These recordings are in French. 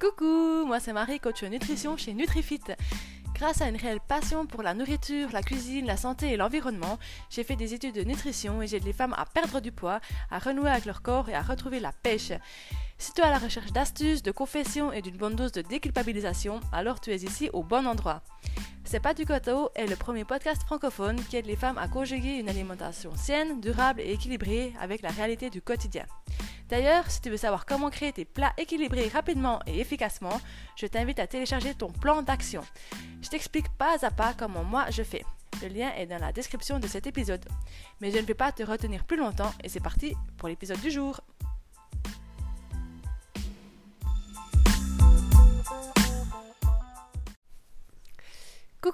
Coucou, moi c'est Marie, coach nutrition chez Nutrifit. Grâce à une réelle passion pour la nourriture, la cuisine, la santé et l'environnement, j'ai fait des études de nutrition et j'aide les femmes à perdre du poids, à renouer avec leur corps et à retrouver la pêche. Si tu es à la recherche d'astuces, de confessions et d'une bonne dose de déculpabilisation, alors tu es ici au bon endroit. C'est pas du coteau est le premier podcast francophone qui aide les femmes à conjuguer une alimentation saine, durable et équilibrée avec la réalité du quotidien. D'ailleurs, si tu veux savoir comment créer tes plats équilibrés rapidement et efficacement, je t'invite à télécharger ton plan d'action. Je t'explique pas à pas comment moi je fais. Le lien est dans la description de cet épisode. Mais je ne vais pas te retenir plus longtemps et c'est parti pour l'épisode du jour.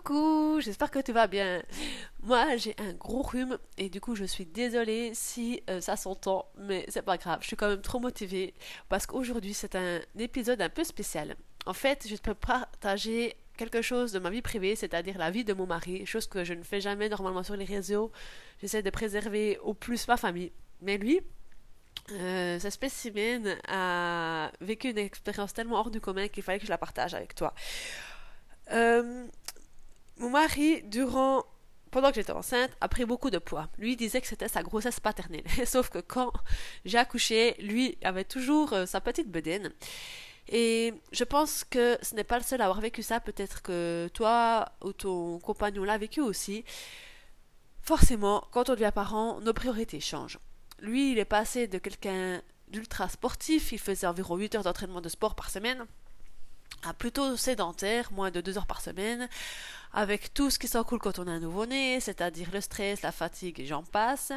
Coucou, j'espère que tu vas bien. Moi, j'ai un gros rhume et du coup, je suis désolée si euh, ça s'entend, mais c'est pas grave. Je suis quand même trop motivée parce qu'aujourd'hui, c'est un épisode un peu spécial. En fait, je peux partager quelque chose de ma vie privée, c'est-à-dire la vie de mon mari, chose que je ne fais jamais normalement sur les réseaux. J'essaie de préserver au plus ma famille. Mais lui, euh, ce spécimen a vécu une expérience tellement hors du commun qu'il fallait que je la partage avec toi. Euh, mon mari, durant pendant que j'étais enceinte, a pris beaucoup de poids. Lui disait que c'était sa grossesse paternelle. Sauf que quand j'ai accouché, lui avait toujours euh, sa petite bedaine. Et je pense que ce n'est pas le seul à avoir vécu ça. Peut-être que toi ou ton compagnon l'a vécu aussi. Forcément, quand on devient parent, nos priorités changent. Lui, il est passé de quelqu'un d'ultra sportif, il faisait environ 8 heures d'entraînement de sport par semaine, à plutôt sédentaire, moins de 2 heures par semaine, avec tout ce qui s'en coule quand on a un nouveau-né, c'est-à-dire le stress, la fatigue j'en passe.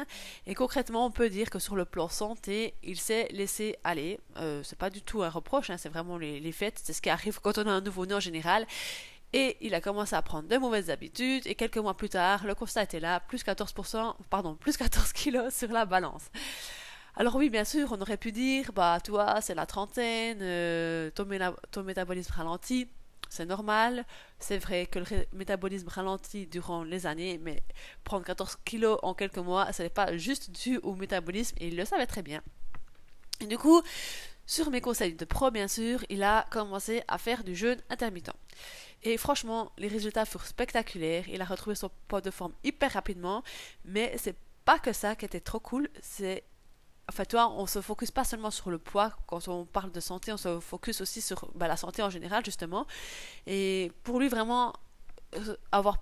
Et concrètement, on peut dire que sur le plan santé, il s'est laissé aller. Euh, c'est pas du tout un reproche, hein, c'est vraiment les, les faits, c'est ce qui arrive quand on a un nouveau-né en général. Et il a commencé à prendre de mauvaises habitudes, et quelques mois plus tard, le constat était là, plus 14%, pardon, plus 14 kilos sur la balance. Alors oui, bien sûr, on aurait pu dire, bah toi, c'est la trentaine, euh, ton, métabolisme ralentit c'est normal. C'est vrai que le métabolisme ralentit durant les années, mais prendre 14 kilos en quelques mois, ce n'est pas juste dû au métabolisme et il le savait très bien. Du coup, sur mes conseils de pro, bien sûr, il a commencé à faire du jeûne intermittent. Et franchement, les résultats furent spectaculaires. Il a retrouvé son poids de forme hyper rapidement, mais c'est pas que ça qui était trop cool, c'est fait, toi, on se focus pas seulement sur le poids. Quand on parle de santé, on se focus aussi sur bah, la santé en général, justement. Et pour lui, vraiment, euh, avoir,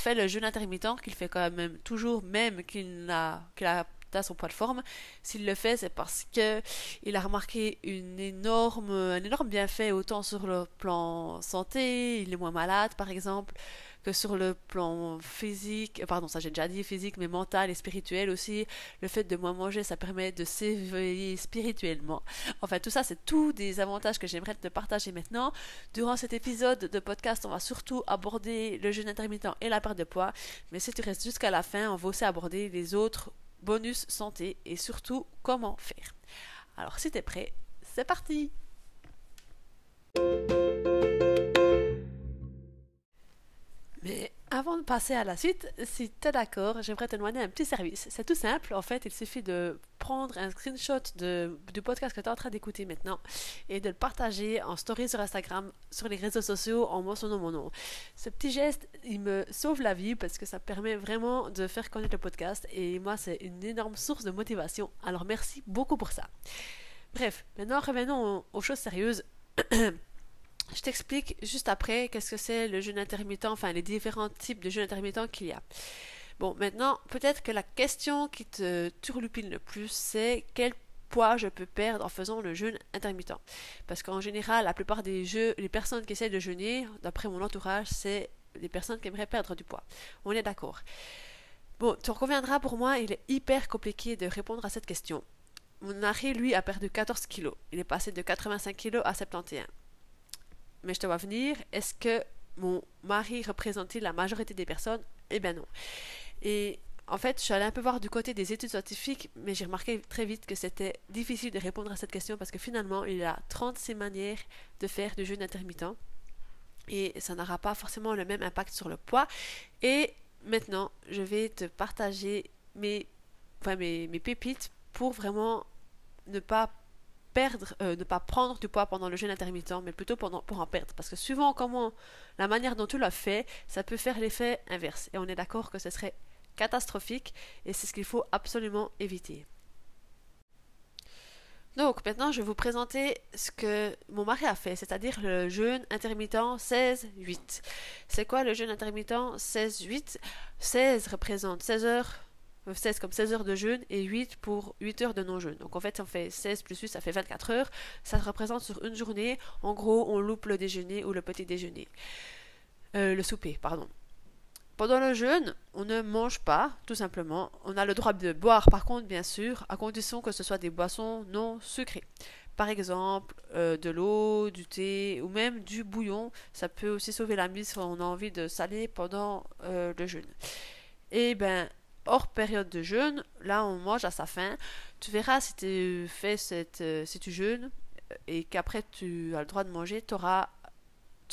fait le jeûne intermittent, qu'il fait quand même toujours, même qu'il a, qu'il a son poids de forme, s'il le fait, c'est parce que il a remarqué une énorme, un énorme bienfait autant sur le plan santé, il est moins malade, par exemple, que sur le plan physique, pardon, ça j'ai déjà dit physique, mais mental et spirituel aussi. Le fait de moins manger, ça permet de s'éveiller spirituellement. Enfin, tout ça, c'est tous des avantages que j'aimerais te partager maintenant. Durant cet épisode de podcast, on va surtout aborder le jeûne intermittent et la perte de poids. Mais si tu restes jusqu'à la fin, on va aussi aborder les autres bonus santé et surtout comment faire. Alors, si tu es prêt, c'est parti! Mais avant de passer à la suite, si tu es d'accord, j'aimerais te demander un petit service. C'est tout simple, en fait, il suffit de prendre un screenshot de, du podcast que tu es en train d'écouter maintenant et de le partager en story sur Instagram, sur les réseaux sociaux en mentionnant mon nom. Ce petit geste, il me sauve la vie parce que ça permet vraiment de faire connaître le podcast et moi, c'est une énorme source de motivation. Alors merci beaucoup pour ça. Bref, maintenant revenons aux choses sérieuses. Je t'explique juste après qu'est-ce que c'est le jeûne intermittent, enfin les différents types de jeûne intermittent qu'il y a. Bon, maintenant, peut-être que la question qui te turlupine le plus, c'est quel poids je peux perdre en faisant le jeûne intermittent? Parce qu'en général, la plupart des jeux, les personnes qui essaient de jeûner, d'après mon entourage, c'est des personnes qui aimeraient perdre du poids. On est d'accord. Bon, tu en conviendras, pour moi, il est hyper compliqué de répondre à cette question. Mon mari, lui, a perdu 14 kilos. Il est passé de 85 kilos à 71 mais je te vois venir, est-ce que mon mari représentait la majorité des personnes? Eh bien non. Et en fait, je suis allée un peu voir du côté des études scientifiques, mais j'ai remarqué très vite que c'était difficile de répondre à cette question parce que finalement, il y a 36 manières de faire du jeûne intermittent et ça n'aura pas forcément le même impact sur le poids. Et maintenant, je vais te partager mes, enfin mes, mes pépites pour vraiment ne pas euh, ne pas prendre du poids pendant le jeûne intermittent, mais plutôt pour en perdre. Parce que souvent, comment, la manière dont tu l'as fait, ça peut faire l'effet inverse. Et on est d'accord que ce serait catastrophique et c'est ce qu'il faut absolument éviter. Donc maintenant, je vais vous présenter ce que mon mari a fait, c'est-à-dire le jeûne intermittent 16-8. C'est quoi le jeûne intermittent 16-8 16 représente 16 heures 16 comme 16 heures de jeûne et 8 pour 8 heures de non-jeûne. Donc en fait, on fait 16 plus 8, ça fait 24 heures. Ça représente sur une journée, en gros, on loupe le déjeuner ou le petit déjeuner. Euh, le souper, pardon. Pendant le jeûne, on ne mange pas, tout simplement. On a le droit de boire, par contre, bien sûr, à condition que ce soit des boissons non sucrées. Par exemple, euh, de l'eau, du thé ou même du bouillon. Ça peut aussi sauver la mise si on a envie de saler pendant euh, le jeûne. Et ben, hors période de jeûne, là on mange à sa faim. Tu verras si tu fais cette, euh, si tu jeûnes et qu'après tu as le droit de manger, tu auras,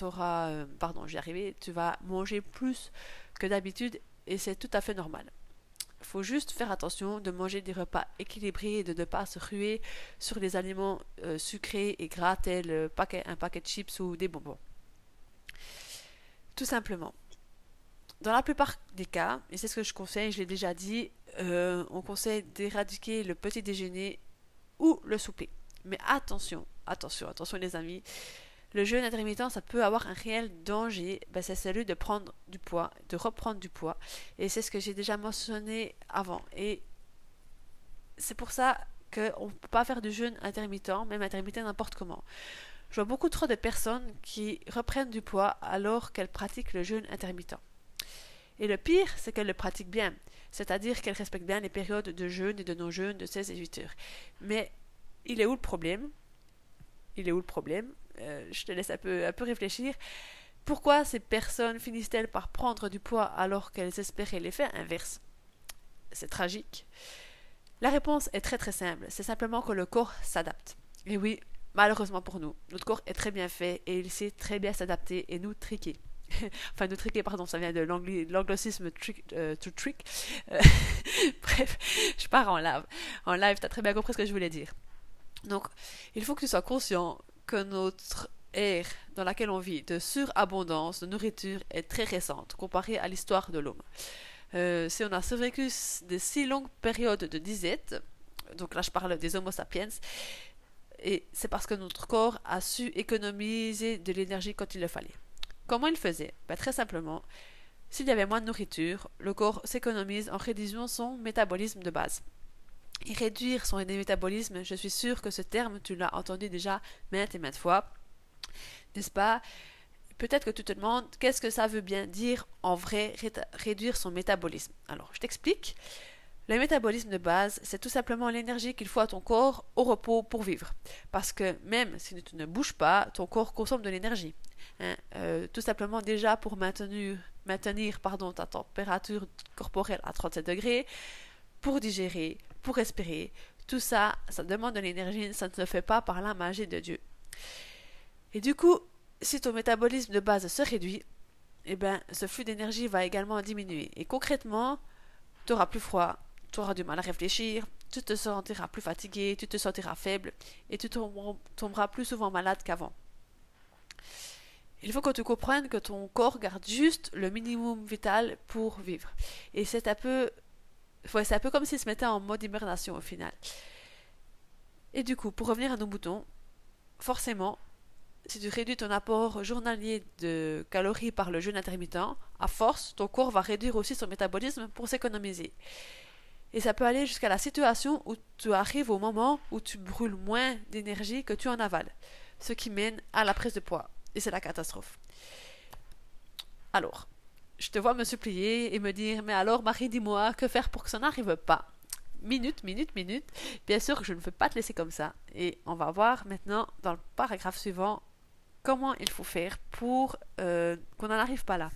auras pardon, j'y arrivé, tu vas manger plus que d'habitude et c'est tout à fait normal. Il faut juste faire attention de manger des repas équilibrés et de ne pas se ruer sur des aliments euh, sucrés et gras tels euh, un paquet de chips ou des bonbons. Tout simplement. Dans la plupart des cas, et c'est ce que je conseille, je l'ai déjà dit, euh, on conseille d'éradiquer le petit déjeuner ou le souper. Mais attention, attention, attention les amis, le jeûne intermittent, ça peut avoir un réel danger. Ben, c'est celui de prendre du poids, de reprendre du poids. Et c'est ce que j'ai déjà mentionné avant. Et c'est pour ça qu'on ne peut pas faire du jeûne intermittent, même intermittent n'importe comment. Je vois beaucoup trop de personnes qui reprennent du poids alors qu'elles pratiquent le jeûne intermittent. Et le pire, c'est qu'elles le pratiquent bien, c'est-à-dire qu'elles respectent bien les périodes de jeûne et de non-jeûne de 16 et 8 heures. Mais il est où le problème? Il est où le problème? Euh, je te laisse un peu, un peu réfléchir. Pourquoi ces personnes finissent-elles par prendre du poids alors qu'elles espéraient l'effet inverse C'est tragique. La réponse est très très simple, c'est simplement que le corps s'adapte. Et oui, malheureusement pour nous, notre corps est très bien fait et il sait très bien s'adapter et nous triquer. enfin, nous triquer, pardon, ça vient de l'anglicisme trick, euh, to trick. Euh, bref, je pars en live. En live, t'as très bien compris ce que je voulais dire. Donc, il faut que tu sois conscient que notre ère dans laquelle on vit de surabondance de nourriture est très récente comparée à l'histoire de l'homme. Euh, si on a survécu de si longues périodes de disette, donc là je parle des Homo sapiens, et c'est parce que notre corps a su économiser de l'énergie quand il le fallait. Comment il faisait? Ben, Très simplement, s'il y avait moins de nourriture, le corps s'économise en réduisant son métabolisme de base et réduire son métabolisme, je suis sûre que ce terme, tu l'as entendu déjà maintes et maintes fois, n'est-ce pas? Peut-être que tu te demandes qu'est-ce que ça veut bien dire en vrai réduire son métabolisme? Alors, je t'explique. Le métabolisme de base, c'est tout simplement l'énergie qu'il faut à ton corps au repos pour vivre. Parce que même si tu ne bouges pas, ton corps consomme de l'énergie. Hein. Euh, tout simplement déjà pour maintenir, maintenir pardon, ta température corporelle à 37 degrés, pour digérer, pour respirer. Tout ça, ça demande de l'énergie, ça ne se fait pas par la magie de Dieu. Et du coup, si ton métabolisme de base se réduit, eh ben, ce flux d'énergie va également diminuer. Et concrètement, tu auras plus froid, tu auras du mal à réfléchir, tu te sentiras plus fatigué, tu te sentiras faible et tu tomberas plus souvent malade qu'avant. Il faut que tu comprennes que ton corps garde juste le minimum vital pour vivre. Et c'est un peu c'est un peu comme s'il se mettait en mode hibernation au final. Et du coup, pour revenir à nos boutons, forcément, si tu réduis ton apport journalier de calories par le jeûne intermittent, à force, ton corps va réduire aussi son métabolisme pour s'économiser. Et ça peut aller jusqu'à la situation où tu arrives au moment où tu brûles moins d'énergie que tu en avales, ce qui mène à la prise de poids. Et c'est la catastrophe. Alors, je te vois me supplier et me dire Mais alors, Marie, dis-moi, que faire pour que ça n'arrive pas? Minute, minute, minute. Bien sûr que je ne veux pas te laisser comme ça. Et on va voir maintenant, dans le paragraphe suivant, comment il faut faire pour euh, qu'on n'en arrive pas là.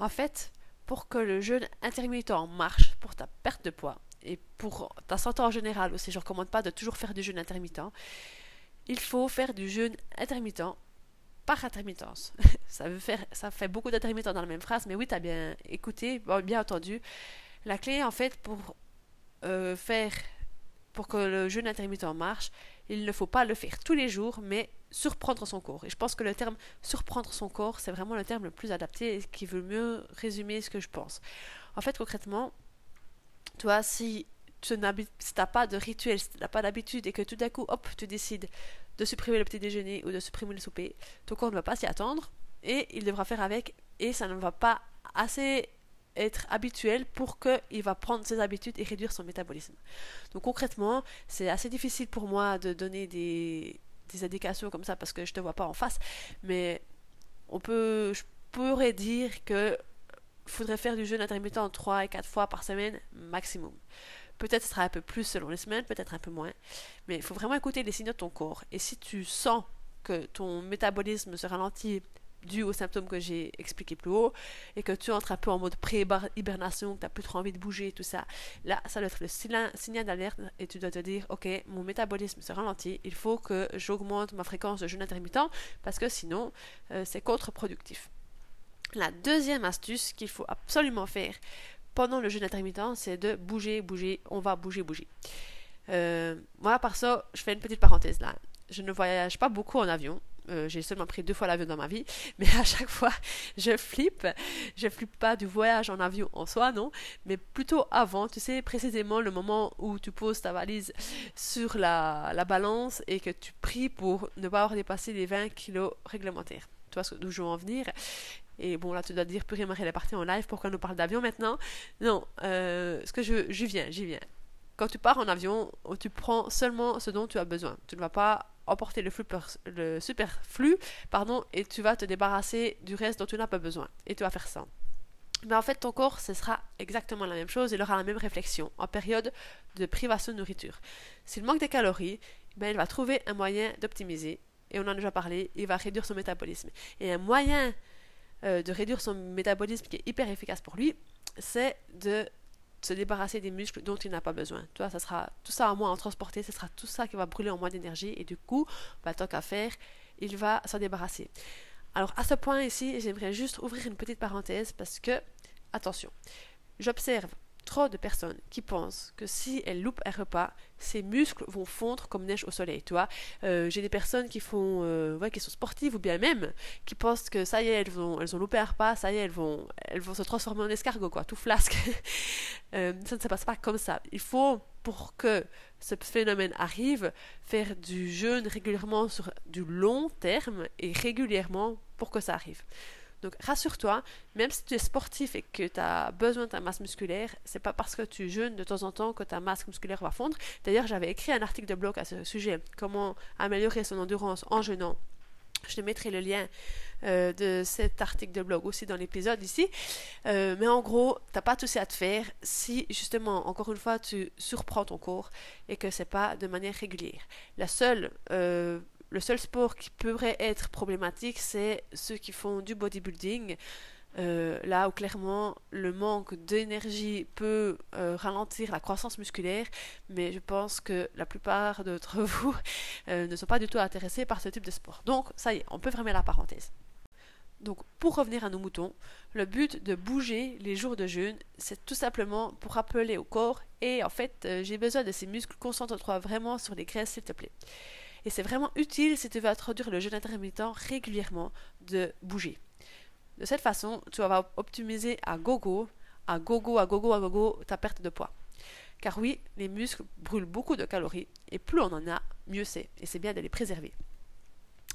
En fait, pour que le jeûne intermittent marche pour ta perte de poids et pour ta santé en général aussi, je ne recommande pas de toujours faire du jeûne intermittent il faut faire du jeûne intermittent par intermittence. ça, veut faire, ça fait beaucoup d'intermittents dans la même phrase, mais oui, tu as bien écouté, bien entendu. La clé, en fait, pour euh, faire, pour que le jeûne intermittent marche, il ne faut pas le faire tous les jours, mais surprendre son corps. Et je pense que le terme surprendre son corps, c'est vraiment le terme le plus adapté et qui veut mieux résumer ce que je pense. En fait, concrètement, toi, si tu n'as pas de rituel, si tu n'as pas d'habitude et que tout d'un coup, hop, tu décides de supprimer le petit déjeuner ou de supprimer le souper, ton corps ne va pas s'y attendre et il devra faire avec et ça ne va pas assez être habituel pour qu'il va prendre ses habitudes et réduire son métabolisme. Donc concrètement, c'est assez difficile pour moi de donner des, indications comme ça parce que je te vois pas en face, mais on peut, je pourrais dire que faudrait faire du jeûne intermittent 3 et 4 fois par semaine maximum. Peut-être ce sera un peu plus selon les semaines, peut-être un peu moins, mais il faut vraiment écouter les signaux de ton corps. Et si tu sens que ton métabolisme se ralentit dû aux symptômes que j'ai expliqués plus haut, et que tu entres un peu en mode pré-hibernation, que tu n'as plus trop envie de bouger, tout ça, là, ça doit être le signal d'alerte, et tu dois te dire, ok, mon métabolisme se ralentit, il faut que j'augmente ma fréquence de jeûne intermittent, parce que sinon, euh, c'est contre-productif. La deuxième astuce qu'il faut absolument faire pendant le jeûne intermittent, c'est de bouger, bouger, on va bouger, bouger. Euh, moi, par ça, je fais une petite parenthèse là. Je ne voyage pas beaucoup en avion, euh, j'ai seulement pris deux fois l'avion dans ma vie, mais à chaque fois, je flippe. Je flippe pas du voyage en avion en soi, non, mais plutôt avant, tu sais, précisément le moment où tu poses ta valise sur la, la balance et que tu pries pour ne pas avoir dépassé les 20 kilos réglementaires. Tu vois d'où je veux en venir? Et bon, là, tu dois te dire, purée, Marie, elle est partie en live, pourquoi elle nous parle d'avion maintenant? Non, euh, que je... J'y viens, j'y viens. Quand tu pars en avion, tu prends seulement ce dont tu as besoin. Tu ne vas pas emporter le superflu pardon, et tu vas te débarrasser du reste dont tu n'as pas besoin. Et tu vas faire ça. Mais en fait, ton corps, ce sera exactement la même chose, il aura la même réflexion en période de privation de nourriture. S'il manque des calories, ben, il va trouver un moyen d'optimiser, et on en a déjà parlé, il va réduire son métabolisme. Et un moyen euh, de réduire son métabolisme qui est hyper efficace pour lui, c'est de se débarrasser des muscles dont il n'a pas besoin. Toi, ça sera tout ça en moins en transporter, ce sera tout ça qui va brûler en moins d'énergie et du coup, bah, tant qu'à faire, il va s'en débarrasser. Alors à ce point ici, j'aimerais juste ouvrir une petite parenthèse parce que, attention, j'observe trop de personnes qui pensent que si elles loupent un repas, ses muscles vont fondre comme neige au soleil, tu. Euh, j'ai des personnes qui font, euh, qui sont sportives ou bien même qui pensent que ça y est, elles, vont, elles ont loupé un repas, ça y est, elles vont, elles vont se transformer en escargot, quoi, tout flasque. Euh, ça ne se passe pas comme ça. Il faut, pour que ce phénomène arrive, faire du jeûne régulièrement sur du long terme et régulièrement pour que ça arrive. Donc rassure-toi, même si tu es sportif et que tu as besoin de ta masse musculaire, c'est pas parce que tu jeûnes de temps en temps que ta masse musculaire va fondre. D'ailleurs, j'avais écrit un article de blog à ce sujet, comment améliorer son endurance en jeûnant. Je te mettrai le lien euh, de cet article de blog aussi dans l'épisode ici. Euh, mais en gros, t'as pas tout ça à te faire si justement, encore une fois, tu surprends ton corps et que c'est pas de manière régulière. La seule euh, le seul sport qui pourrait être problématique, c'est ceux qui font du bodybuilding. Euh, là où clairement le manque d'énergie peut euh, ralentir la croissance musculaire, mais je pense que la plupart d'entre vous euh, ne sont pas du tout intéressés par ce type de sport. Donc ça y est, on peut fermer la parenthèse. Donc pour revenir à nos moutons, le but de bouger les jours de jeûne, c'est tout simplement pour rappeler au corps et en fait j'ai besoin de ces muscles, concentre-toi vraiment sur les graisses s'il te plaît. Et c'est vraiment utile si tu veux introduire le jeûne intermittent régulièrement de bouger. De cette façon, tu vas optimiser à gogo, à gogo, à gogo, à gogo ta perte de poids. Car oui, les muscles brûlent beaucoup de calories et plus on en a, mieux c'est. Et c'est bien de les préserver.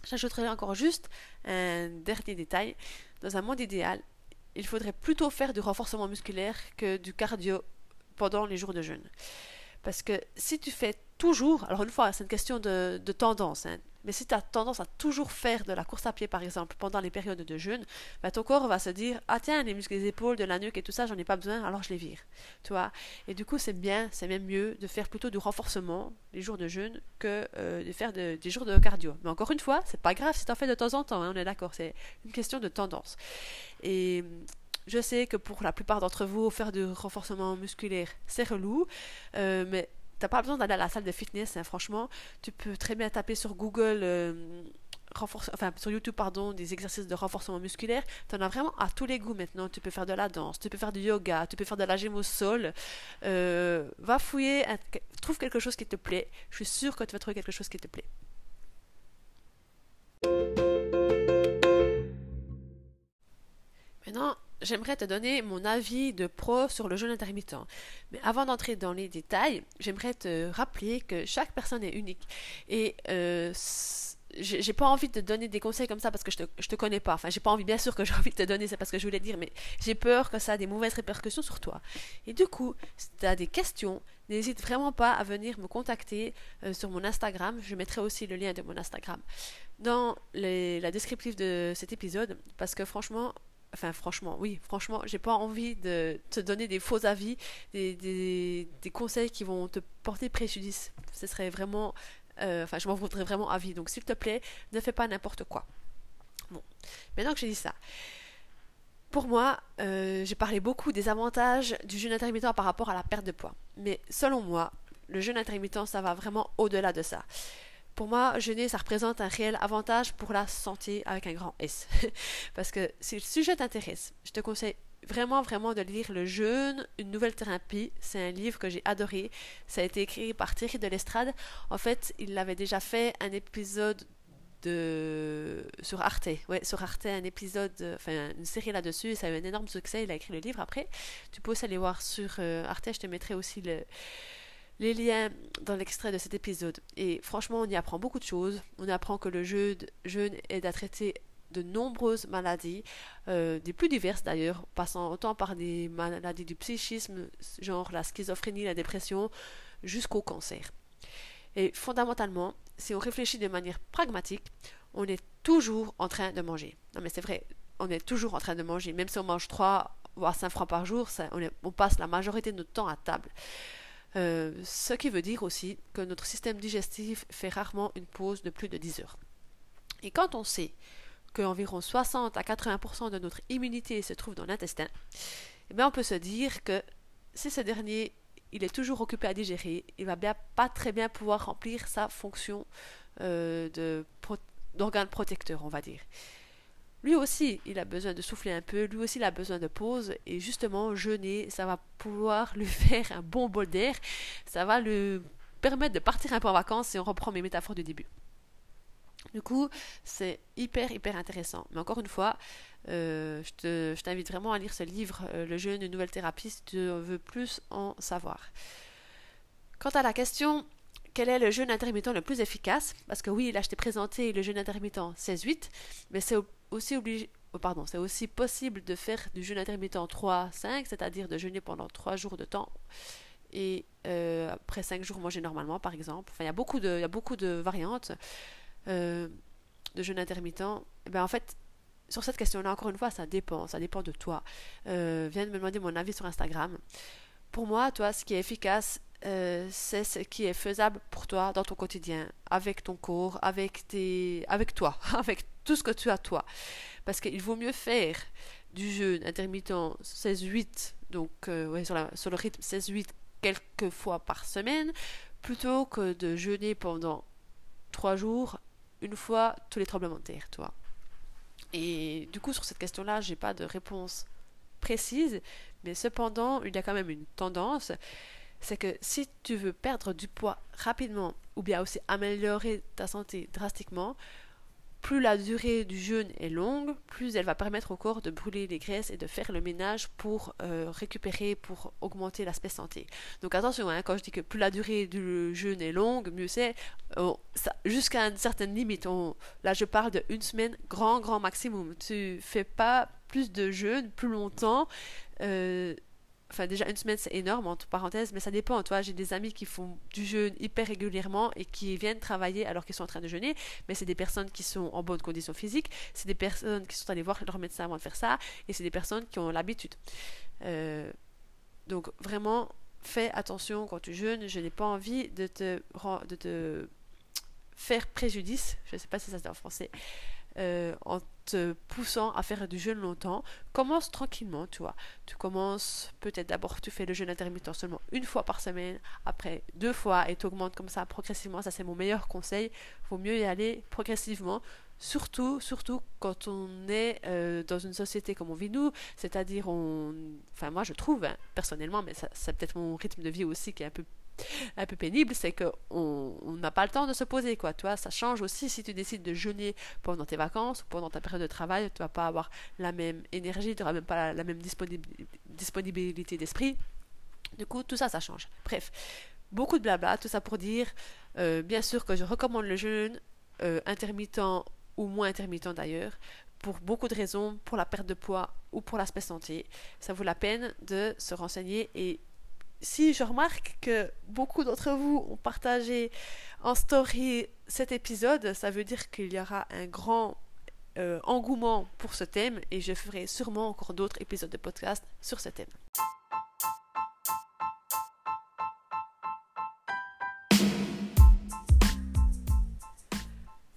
J'ajouterai encore juste un dernier détail. Dans un monde idéal, il faudrait plutôt faire du renforcement musculaire que du cardio pendant les jours de jeûne. Parce que si tu fais toujours, alors une fois, c'est une question de, tendance, hein, mais si tu as tendance à toujours faire de la course à pied, par exemple, pendant les périodes de jeûne, bah, ton corps va se dire Ah, tiens, les muscles des épaules, de la nuque et tout ça, j'en ai pas besoin, alors je les vire. Tu Et du coup, c'est bien, c'est même mieux de faire plutôt du renforcement les jours de jeûne que euh, de faire des jours de cardio. Mais encore une fois, c'est pas grave si tu en fais de temps en temps, hein, on est d'accord, c'est une question de tendance. Et je sais que pour la plupart d'entre vous, faire du renforcement musculaire, c'est relou, euh, mais t'as pas besoin d'aller à la salle de fitness, hein, franchement. Tu peux très bien taper sur Google euh, enfin sur YouTube pardon, des exercices de renforcement musculaire. Tu en as vraiment à tous les goûts maintenant. Tu peux faire de la danse, tu peux faire du yoga, tu peux faire de la gym au sol. Euh, va fouiller, trouve quelque chose qui te plaît. Je suis sûre que tu vas trouver quelque chose qui te plaît. Maintenant, j'aimerais te donner mon avis de pro sur le jeûne intermittent. Mais avant d'entrer dans les détails, j'aimerais te rappeler que chaque personne est unique. Et euh, j'ai pas envie de te donner des conseils comme ça parce que je te, te connais pas. Enfin, j'ai pas envie, bien sûr que j'ai envie de te donner, c'est parce que je voulais dire, mais j'ai peur que ça a des mauvaises répercussions sur toi. Et du coup, si tu as des questions, n'hésite vraiment pas à venir me contacter euh, sur mon Instagram. Je mettrai aussi le lien de mon Instagram dans la descriptive de cet épisode parce que franchement, Enfin, franchement, oui, franchement, j'ai pas envie de te donner des faux avis, des, conseils qui vont te porter préjudice. Ce serait vraiment. Euh, enfin, je m'en voudrais vraiment avis. Donc, s'il te plaît, ne fais pas n'importe quoi. Bon, maintenant que j'ai dit ça, pour moi, euh, j'ai parlé beaucoup des avantages du jeûne intermittent par rapport à la perte de poids. Mais selon moi, le jeûne intermittent, ça va vraiment au-delà de ça. Pour moi, jeûner, ça représente un réel avantage pour la santé avec un grand S. Parce que si le sujet t'intéresse, je te conseille vraiment, vraiment de lire Le jeûne, une nouvelle thérapie. C'est un livre que j'ai adoré. Ça a été écrit par Thierry de l'Estrade. En fait, il avait déjà fait un épisode de sur Arte, ouais, sur Arte, un épisode, enfin une série là-dessus, ça a eu un énorme succès, il a écrit le livre après. Tu peux aussi aller voir sur euh, Arte, je te mettrai aussi le, les liens dans l'extrait de cet épisode. Et franchement, on y apprend beaucoup de choses. On apprend que le jeûne aide à traiter de nombreuses maladies, euh, des plus diverses d'ailleurs, passant autant par des maladies du psychisme, genre la schizophrénie, la dépression, jusqu'au cancer. Et fondamentalement, si on réfléchit de manière pragmatique, on est toujours en train de manger. Non mais c'est vrai, on est toujours en train de manger. Même si on mange 3 voire 5 francs par jour, on, on passe la majorité de notre temps à table. Euh, ce qui veut dire aussi que notre système digestif fait rarement une pause de plus de 10 heures. Et quand on sait qu'environ 60 à 80% de notre immunité se trouve dans l'intestin, eh on peut se dire que si ce dernier il est toujours occupé à digérer, il va bien pas très bien pouvoir remplir sa fonction euh, d'organe protecteur, on va dire. Lui aussi, il a besoin de souffler un peu, lui aussi, il a besoin de pause, et justement, jeûner, ça va pouvoir lui faire un bon bol d'air, ça va lui permettre de partir un peu en vacances, et on reprend mes métaphores du début. Du coup, c'est hyper, hyper intéressant. Mais encore une fois, euh, je t'invite vraiment à lire ce livre, euh, Le jeûne, une nouvelle thérapie, si tu veux plus en savoir. Quant à la question quel est le jeûne intermittent le plus efficace? Parce que oui, là je t'ai présenté le jeûne intermittent 16-8, mais c'est oh, pardon, c'est aussi possible de faire du jeûne intermittent 3-5, c'est-à-dire de jeûner pendant 3 jours de temps et euh, après 5 jours manger normalement par exemple. Enfin, il y a beaucoup de, variantes euh, de jeûne intermittent. Eh ben, en fait, sur cette question-là, encore une fois, ça dépend, ça dépend de toi. Euh, viens de me demander mon avis sur Instagram. Pour moi, toi, ce qui est efficace, euh, c'est ce qui est faisable pour toi dans ton quotidien, avec ton corps, avec, avec toi, tout ce que tu as toi. Parce qu'il vaut mieux faire du jeûne intermittent 16-8, donc euh, sur, le rythme 16-8 quelques fois par semaine, plutôt que de jeûner pendant trois jours, une fois tous les tremblements de terre, toi. Et du coup, sur cette question-là, j'ai pas de réponse précise, mais cependant, il y a quand même une tendance c'est que si tu veux perdre du poids rapidement ou bien aussi améliorer ta santé drastiquement, plus la durée du jeûne est longue, plus elle va permettre au corps de brûler les graisses et de faire le ménage pour euh, récupérer, pour augmenter l'aspect santé. Donc attention, hein, quand je dis que plus la durée du jeûne est longue, mieux c'est. Jusqu'à une certaine limite. là, je parle de une semaine, grand, grand maximum. Tu fais pas plus de jeûne plus longtemps. Euh, Enfin, déjà, une semaine, c'est énorme, entre parenthèses, mais ça dépend. Toi, j'ai des amis qui font du jeûne hyper régulièrement et qui viennent travailler alors qu'ils sont en train de jeûner, mais c'est des personnes qui sont en bonne condition physique, c'est des personnes qui sont allées voir leur médecin avant de faire ça, et c'est des personnes qui ont l'habitude. Euh, donc, vraiment, fais attention quand tu jeûnes. Je n'ai pas envie de te, de te faire préjudice, je ne sais pas si ça se dit en français, euh, en te poussant à faire du jeûne longtemps, commence tranquillement, tu vois. Tu commences peut-être d'abord, tu fais le jeûne intermittent seulement une fois par semaine, après deux fois, et tu augmentes comme ça progressivement. Ça, c'est mon meilleur conseil. Il vaut mieux y aller progressivement. Surtout, surtout quand on est euh, dans une société comme on vit nous, c'est-à-dire on, enfin moi je trouve hein, personnellement, mais c'est peut-être mon rythme de vie aussi qui est un peu un peu pénible, c'est qu'on n'a pas le temps de se poser, quoi. Tu vois, ça change aussi si tu décides de jeûner pendant tes vacances ou pendant ta période de travail, tu vas pas avoir la même énergie, tu n'auras même pas la, même disponibilité d'esprit. Du coup, tout ça, ça change. Bref, beaucoup de blabla, tout ça pour dire, euh, bien sûr que je recommande le jeûne, euh, intermittent ou moins intermittent d'ailleurs, pour beaucoup de raisons, pour la perte de poids ou pour l'aspect santé. Ça vaut la peine de se renseigner et si je remarque que beaucoup d'entre vous ont partagé en story cet épisode, ça veut dire qu'il y aura un grand euh, engouement pour ce thème et je ferai sûrement encore d'autres épisodes de podcast sur ce thème.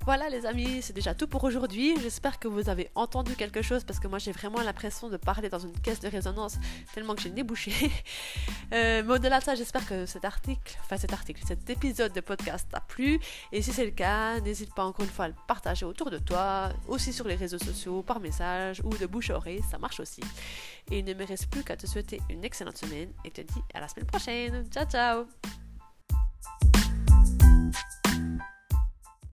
Voilà les amis, c'est déjà tout pour aujourd'hui. J'espère que vous avez entendu quelque chose parce que moi j'ai vraiment l'impression de parler dans une caisse de résonance tellement que j'ai débouché. euh, mais au-delà de ça, j'espère que cet article, enfin cet article, cet épisode de podcast t'a plu. Et si c'est le cas, n'hésite pas encore une fois à le partager autour de toi, aussi sur les réseaux sociaux, par message ou de bouche à oreille, ça marche aussi. Et il ne me reste plus qu'à te souhaiter une excellente semaine et te dis à la semaine prochaine. Ciao ciao